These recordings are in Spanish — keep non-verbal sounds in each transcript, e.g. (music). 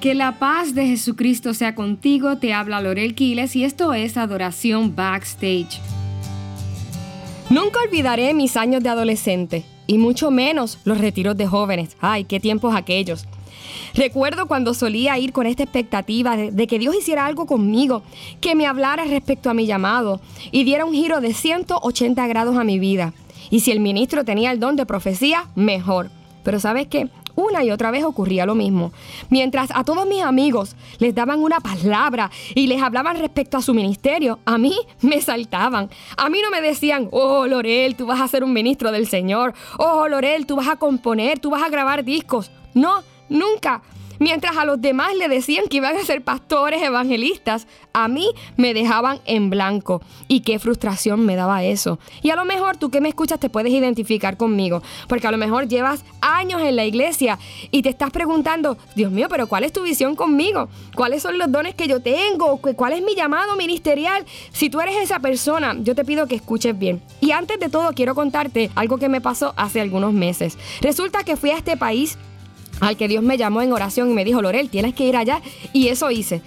Que la paz de Jesucristo sea contigo, te habla Lorel Quiles y esto es Adoración Backstage. Nunca olvidaré mis años de adolescente y mucho menos los retiros de jóvenes. Ay, qué tiempos aquellos. Recuerdo cuando solía ir con esta expectativa de, de, que Dios hiciera algo conmigo, que me hablara respecto a mi llamado y diera un giro de 180 grados a mi vida. Y si el ministro tenía el don de profecía, mejor. Pero ¿sabes qué? Una y otra vez ocurría lo mismo. Mientras a todos mis amigos les daban una palabra y les hablaban respecto a su ministerio, a mí me saltaban. A mí no me decían, oh Lorel, tú vas a ser un ministro del Señor. Oh Lorel, tú vas a componer, tú vas a grabar discos. No, nunca. Mientras a los demás le decían que iban a ser pastores evangelistas, a mí me dejaban en blanco. Y qué frustración me daba eso. Y a lo mejor tú que me escuchas te puedes identificar conmigo, porque a lo mejor llevas años en la iglesia y te estás preguntando, Dios mío, pero ¿cuál es tu visión conmigo? ¿Cuáles son los dones que yo tengo? ¿Cuál es mi llamado ministerial? Si tú eres esa persona, yo te pido que escuches bien. Y antes de todo quiero contarte algo que me pasó hace algunos meses. Resulta que fui a este país al que Dios me llamó en oración y me dijo, Lorel, tienes que ir allá. Y eso hice.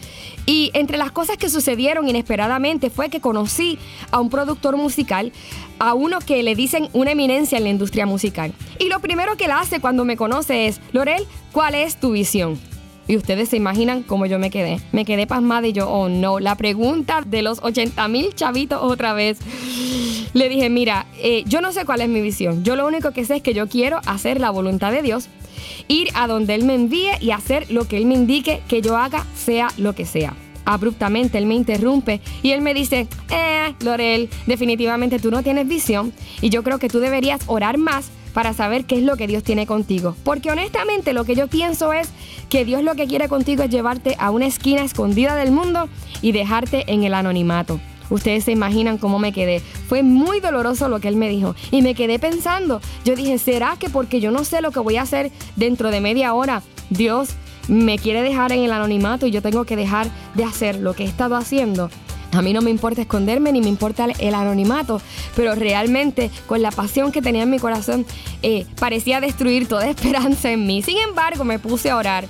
Y entre las cosas que sucedieron inesperadamente fue que conocí a un productor musical, a uno que le dicen una eminencia en la industria musical. Y lo primero que él hace cuando me conoce es, Lorel, ¿cuál es tu visión? Y ustedes se imaginan cómo yo me quedé. Me quedé pasmada y yo, oh no, la pregunta de los 80 mil chavitos otra vez. Le dije, mira, eh, yo no sé cuál es mi visión. Yo lo único que sé es que yo quiero hacer la voluntad de Dios ir a donde Él me envíe y hacer lo que Él me indique que yo haga, sea lo que sea. Abruptamente Él me interrumpe y Él me dice, eh, Lorel, definitivamente tú no tienes visión y yo creo que tú deberías orar más para saber qué es lo que Dios tiene contigo. Porque honestamente lo que yo pienso es que Dios lo que quiere contigo es llevarte a una esquina escondida del mundo y dejarte en el anonimato. Ustedes se imaginan cómo me quedé. Fue muy doloroso lo que él me dijo. Y me quedé pensando. Yo dije, ¿será que porque yo no sé lo que voy a hacer dentro de media hora, Dios me quiere dejar en el anonimato y yo tengo que dejar de hacer lo que he estado haciendo? A mí no me importa esconderme ni me importa el anonimato, pero realmente con la pasión que tenía en mi corazón eh, parecía destruir toda (laughs) esperanza en mí. Sin embargo, me puse a orar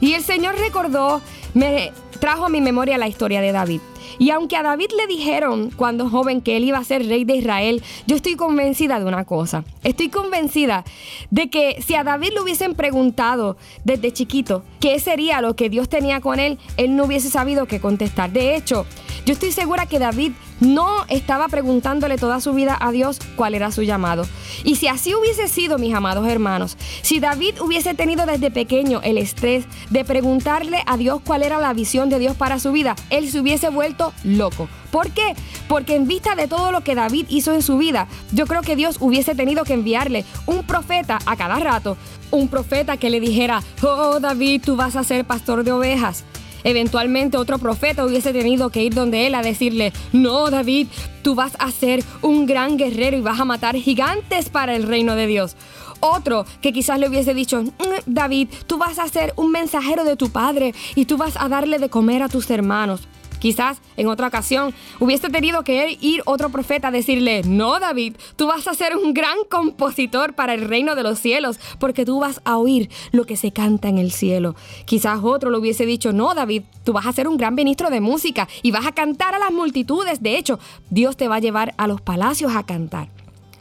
y el Señor recordó, me trajo a mi memoria la historia de David. Y aunque a David le dijeron cuando joven que él iba a ser rey de Israel, yo estoy convencida de una cosa. Estoy convencida de que si a David le hubiesen preguntado desde chiquito qué sería lo que Dios tenía con él, él no hubiese sabido qué contestar. De hecho, yo estoy segura que David no estaba preguntándole toda su vida a Dios cuál era su llamado. Y si así hubiese sido, mis amados hermanos, si David hubiese tenido desde pequeño el estrés de preguntarle a Dios cuál era la visión de Dios para su vida, él se hubiese vuelto loco. ¿Por qué? Porque en vista de todo lo que David hizo en su vida, yo creo que Dios hubiese tenido que enviarle un profeta a cada rato. Un profeta que le dijera, oh David, tú vas a ser pastor de ovejas. Eventualmente otro profeta hubiese tenido que ir donde él a decirle, no David, tú vas a ser un gran guerrero y vas a matar gigantes para el reino de Dios. Otro que quizás le hubiese dicho, mm, David, tú vas a ser un mensajero de tu padre y tú vas a darle de comer a tus hermanos. Quizás en otra ocasión hubiese tenido que ir otro profeta a decirle, no David, tú vas a ser un gran compositor para el reino de los cielos, porque tú vas a oír lo que se canta en el cielo. Quizás otro le hubiese dicho, no David, tú vas a ser un gran ministro de música y vas a cantar a las multitudes. De hecho, Dios te va a llevar a los palacios a cantar.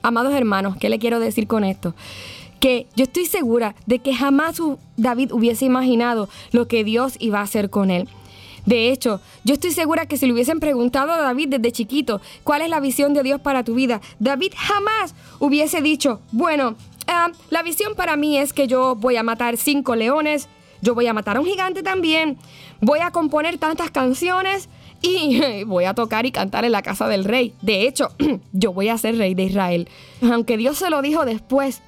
Amados hermanos, ¿qué le quiero decir con esto? que yo estoy segura de que jamás David hubiese imaginado lo que Dios iba a hacer con él. De hecho, yo estoy segura que si le hubiesen preguntado a David desde chiquito cuál es la visión de Dios para tu vida, David jamás hubiese dicho, bueno, ah, la visión para mí es que yo voy a matar cinco leones, yo voy a matar a un gigante también, voy a componer tantas canciones y (laughs) voy a tocar y cantar en la casa del rey. De hecho, (clears throat) yo voy a ser rey de Israel. Aunque Dios se lo dijo después,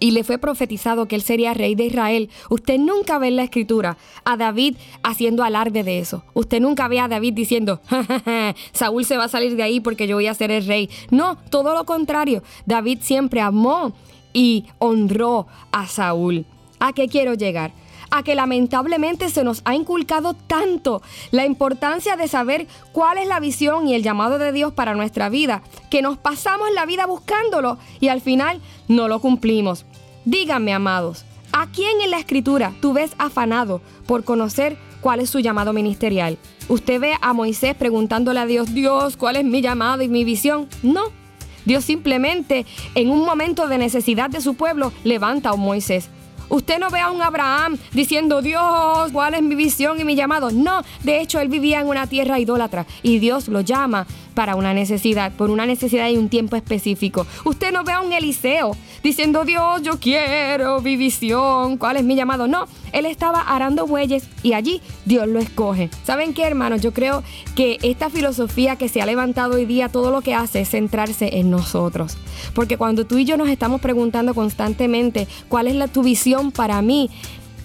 y le fue profetizado que él sería rey de Israel. Usted nunca ve en la escritura a David haciendo alarde de eso. Usted nunca ve a David diciendo, (laughs) Saúl se va a salir de ahí porque yo voy a ser el rey. No, todo lo contrario. David siempre amó y honró a Saúl. ¿A qué quiero llegar? A que lamentablemente se nos ha inculcado tanto la importancia de saber cuál es la visión y el llamado de Dios para nuestra vida, que nos pasamos la vida buscándolo y al final no lo cumplimos. Díganme, amados, ¿A quién en la escritura tú ves afanado por conocer cuál es su llamado ministerial? ¿Usted ve a Moisés preguntándole a Dios, Dios, ¿cuál es mi llamado y mi visión? No. Dios simplemente en un momento de necesidad de su pueblo levanta a Moisés. Usted no ve a un Abraham diciendo, Dios, ¿cuál es mi visión y mi llamado? No, de hecho él vivía en una tierra idólatra y Dios lo llama para una necesidad, por una necesidad y un tiempo específico. Usted no ve a un Eliseo diciendo, Dios, yo quiero mi visión, ¿cuál es mi llamado? No, él estaba arando bueyes y allí Dios lo escoge. ¿Saben qué, hermanos? Yo creo que esta filosofía que se ha levantado hoy día, todo lo que hace es centrarse en nosotros. Porque cuando tú y yo nos estamos preguntando constantemente, ¿cuál es la, tu visión para mí?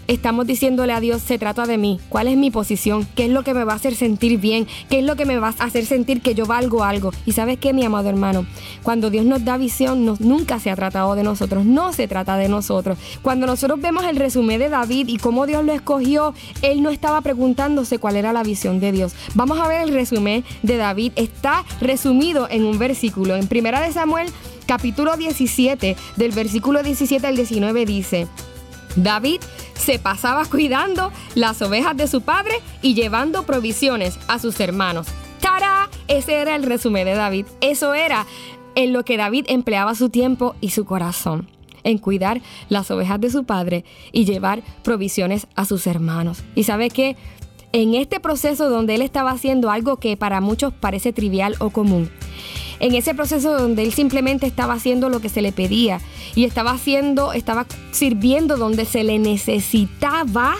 Estamos diciéndole a Dios, se trata de mí, cuál es mi posición, qué es lo que me va a hacer sentir bien, qué es lo que me va a hacer sentir que yo valgo algo. Y sabes qué, mi amado hermano, cuando Dios nos da visión, nunca se ha tratado de nosotros, no se trata de nosotros. Cuando nosotros vemos el resumen de David y cómo Dios lo escogió, él no estaba preguntándose cuál era la visión de Dios. Vamos a ver el resumen de David, está resumido en un versículo. En Primera de Samuel, capítulo 17, del versículo 17 al 19 dice, David se pasaba cuidando las ovejas de su padre y llevando provisiones a sus hermanos. ¡Tara! Ese era el resumen de David. Eso era en lo que David empleaba su tiempo y su corazón en cuidar las ovejas de su padre y llevar provisiones a sus hermanos. ¿Y sabe qué? En este proceso donde él estaba haciendo algo que para muchos parece trivial o común, en ese proceso donde él simplemente estaba haciendo lo que se le pedía y estaba haciendo, estaba sirviendo donde se le necesitaba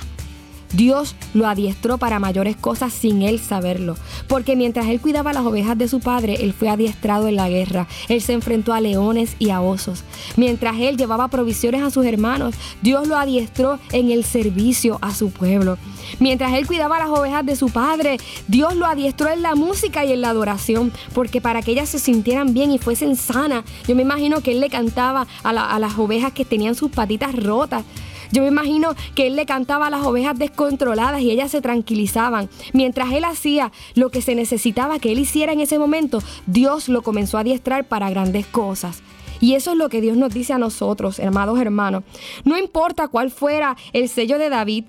Dios lo adiestró para mayores cosas sin él saberlo, porque mientras él cuidaba las ovejas de su padre, él fue adiestrado en la guerra, él se enfrentó a leones y a osos. Mientras él llevaba provisiones a sus hermanos, Dios lo adiestró en el servicio a su pueblo. Mientras él cuidaba las ovejas de su padre, Dios lo adiestró en la música y en la adoración, porque para que ellas se sintieran bien y fuesen sanas, yo me imagino que él le cantaba a, las ovejas que tenían sus patitas rotas. Yo me imagino que él le cantaba a las ovejas descontroladas y ellas se tranquilizaban. Mientras él hacía lo que se necesitaba que él hiciera en ese momento, Dios lo comenzó a adiestrar para grandes cosas. Y eso es lo que Dios nos dice a nosotros, amados hermanos. No importa cuál fuera el sello de David,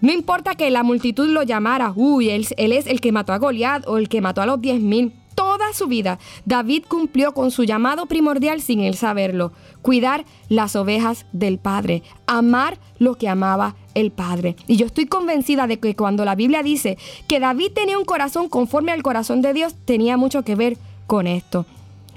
no importa que la multitud lo llamara, uy, él, él es el que mató a Goliat o el que mató a los diez mil toda su vida, David cumplió con su llamado primordial sin él saberlo, cuidar las ovejas del Padre, amar lo que amaba el Padre. Y yo estoy convencida de que cuando la Biblia dice que David tenía un corazón conforme al corazón de Dios, tenía mucho que ver con esto.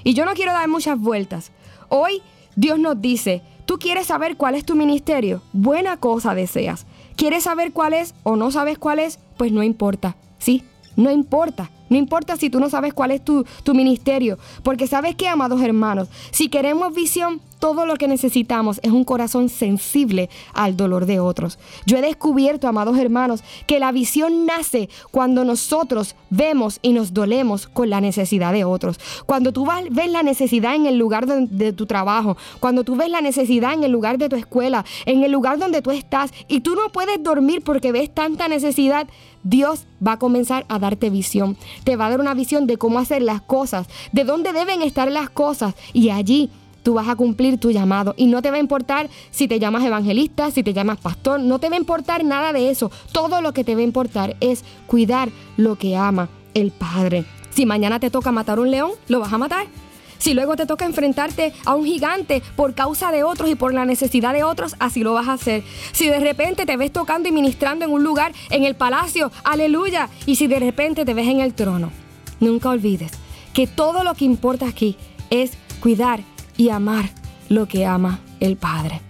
Y yo no quiero dar muchas vueltas. Hoy Dios nos dice, ¿tú quieres saber cuál es tu ministerio? Buena cosa deseas. ¿Quieres saber cuál es o no sabes cuál es? Pues no importa. Sí, no importa. No importa si tú no sabes cuál es tu, tu ministerio, porque sabes que, amados hermanos, si queremos visión, todo lo que necesitamos es un corazón sensible al dolor de otros. Yo he descubierto, amados hermanos, que la visión nace cuando nosotros vemos y nos dolemos con la necesidad de otros. Cuando tú ves la necesidad en el lugar de, de tu trabajo, cuando tú ves la necesidad en el lugar de tu escuela, en el lugar donde tú estás y tú no puedes dormir porque ves tanta necesidad, Dios va a comenzar a darte visión. Te va a dar una visión de cómo hacer las cosas, de dónde deben estar las cosas y allí tú vas a cumplir tu llamado. Y no te va a importar si te llamas evangelista, si te llamas pastor, no te va a importar nada de eso. Todo lo que te va a importar es cuidar lo que ama el Padre. Si mañana te toca matar un león, lo vas a matar. Si luego te toca enfrentarte a un gigante por causa de otros y por la necesidad de otros, así lo vas a hacer. Si de repente te ves tocando y ministrando en un lugar, en el palacio, aleluya. Y si de repente te ves en el trono, nunca olvides que todo lo que importa aquí es cuidar y amar lo que ama el Padre.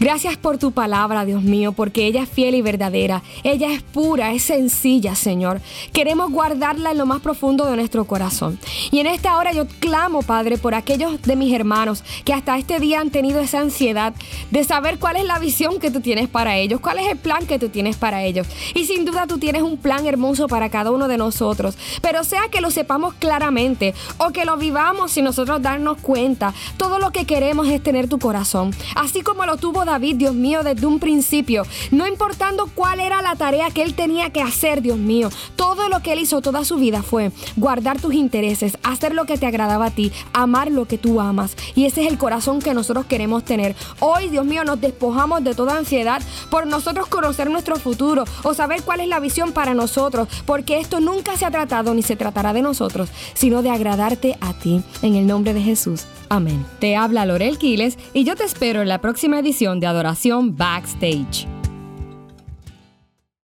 Gracias por tu palabra, Dios mío, porque ella es fiel y verdadera. Ella es pura, es sencilla, Señor. Queremos guardarla en lo más profundo de nuestro corazón. Y en esta hora yo clamo, Padre, por aquellos de mis hermanos que hasta este día han tenido esa ansiedad de saber cuál es la visión que tú tienes para ellos, cuál es el plan que tú tienes para ellos. Y sin duda tú tienes un plan hermoso para cada uno de nosotros. Pero sea que lo sepamos claramente o que lo vivamos sin nosotros darnos cuenta, todo lo que queremos es tener tu corazón. Así como lo tuvo David, Dios mío, desde un principio. No importando cuál era la tarea que él tenía que hacer, Dios mío. Todo lo que él hizo toda su vida fue guardar tus intereses, hacer lo que te agradaba a ti, amar lo que tú amas. Y ese es el corazón que nosotros queremos tener. Hoy, Dios mío, nos despojamos de toda ansiedad por nosotros conocer nuestro futuro o saber cuál es la visión para nosotros, porque esto nunca se ha tratado ni se tratará de nosotros, sino de agradarte a ti. En el nombre de Jesús. Amén. Te habla Lorel Quiles y yo te espero en la próxima edición de Adoración Backstage.